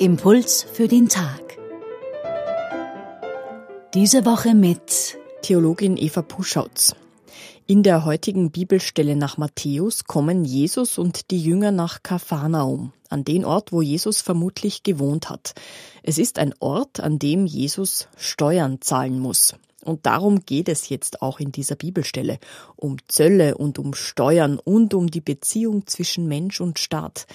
Impuls für den Tag. Diese Woche mit Theologin Eva Puschautz. In der heutigen Bibelstelle nach Matthäus kommen Jesus und die Jünger nach Kapharnaum, an den Ort, wo Jesus vermutlich gewohnt hat. Es ist ein Ort, an dem Jesus Steuern zahlen muss. Und darum geht es jetzt auch in dieser Bibelstelle, um Zölle und um Steuern und um die Beziehung zwischen Mensch und Staat,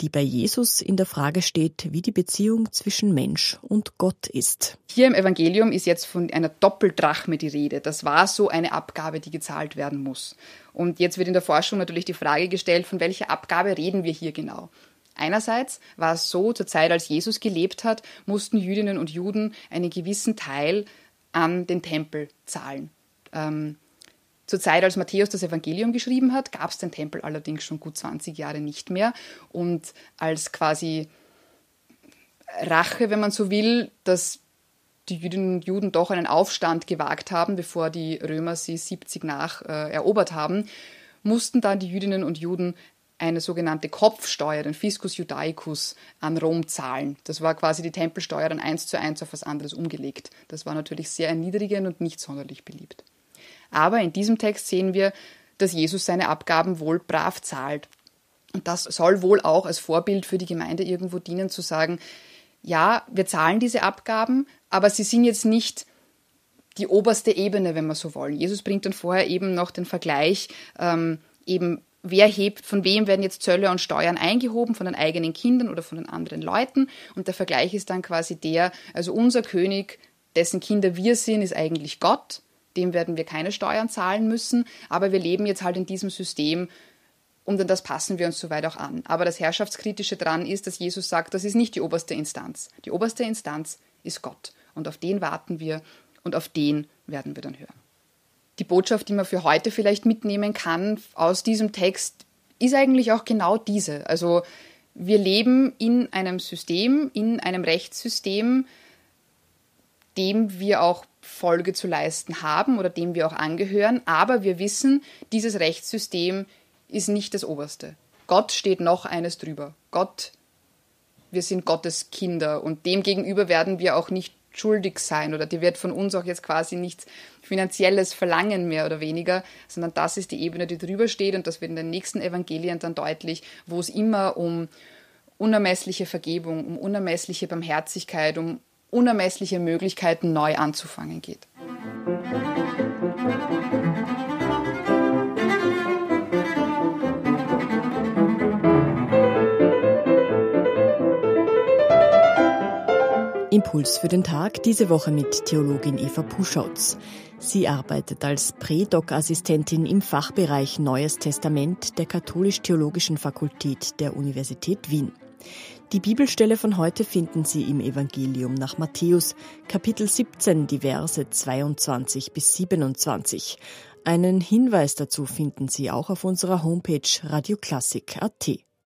die bei Jesus in der Frage steht, wie die Beziehung zwischen Mensch und Gott ist. Hier im Evangelium ist jetzt von einer Doppeldrachme die Rede. Das war so eine Abgabe, die gezahlt werden muss. Und jetzt wird in der Forschung natürlich die Frage gestellt, von welcher Abgabe reden wir hier genau? Einerseits war es so, zur Zeit, als Jesus gelebt hat, mussten Jüdinnen und Juden einen gewissen Teil an den Tempel zahlen. Ähm, zur Zeit, als Matthäus das Evangelium geschrieben hat, gab es den Tempel allerdings schon gut 20 Jahre nicht mehr. Und als quasi Rache, wenn man so will, dass die Jüdinnen und Juden doch einen Aufstand gewagt haben, bevor die Römer sie 70 nach äh, erobert haben, mussten dann die Jüdinnen und Juden eine sogenannte Kopfsteuer, den Fiscus Judaicus, an Rom zahlen. Das war quasi die Tempelsteuer dann eins zu eins auf was anderes umgelegt. Das war natürlich sehr erniedrigend und nicht sonderlich beliebt. Aber in diesem Text sehen wir, dass Jesus seine Abgaben wohl brav zahlt. Und das soll wohl auch als Vorbild für die Gemeinde irgendwo dienen, zu sagen, ja, wir zahlen diese Abgaben, aber sie sind jetzt nicht die oberste Ebene, wenn wir so wollen. Jesus bringt dann vorher eben noch den Vergleich, ähm, eben wer hebt, von wem werden jetzt Zölle und Steuern eingehoben, von den eigenen Kindern oder von den anderen Leuten. Und der Vergleich ist dann quasi der, also unser König, dessen Kinder wir sind, ist eigentlich Gott. Dem werden wir keine Steuern zahlen müssen, aber wir leben jetzt halt in diesem System und an das passen wir uns soweit auch an. Aber das Herrschaftskritische dran ist, dass Jesus sagt, das ist nicht die oberste Instanz. Die oberste Instanz ist Gott. Und auf den warten wir und auf den werden wir dann hören die Botschaft, die man für heute vielleicht mitnehmen kann aus diesem Text, ist eigentlich auch genau diese. Also wir leben in einem System, in einem Rechtssystem, dem wir auch Folge zu leisten haben oder dem wir auch angehören, aber wir wissen, dieses Rechtssystem ist nicht das Oberste. Gott steht noch eines drüber. Gott, wir sind Gottes Kinder und dem gegenüber werden wir auch nicht schuldig sein oder die wird von uns auch jetzt quasi nichts Finanzielles verlangen, mehr oder weniger, sondern das ist die Ebene, die drüber steht und das wird in den nächsten Evangelien dann deutlich, wo es immer um unermessliche Vergebung, um unermessliche Barmherzigkeit, um unermessliche Möglichkeiten neu anzufangen geht. Impuls für den Tag diese Woche mit Theologin Eva Puschautz. Sie arbeitet als Prädoc-Assistentin im Fachbereich Neues Testament der Katholisch-Theologischen Fakultät der Universität Wien. Die Bibelstelle von heute finden Sie im Evangelium nach Matthäus, Kapitel 17, die Verse 22 bis 27. Einen Hinweis dazu finden Sie auch auf unserer Homepage radioklassik.at.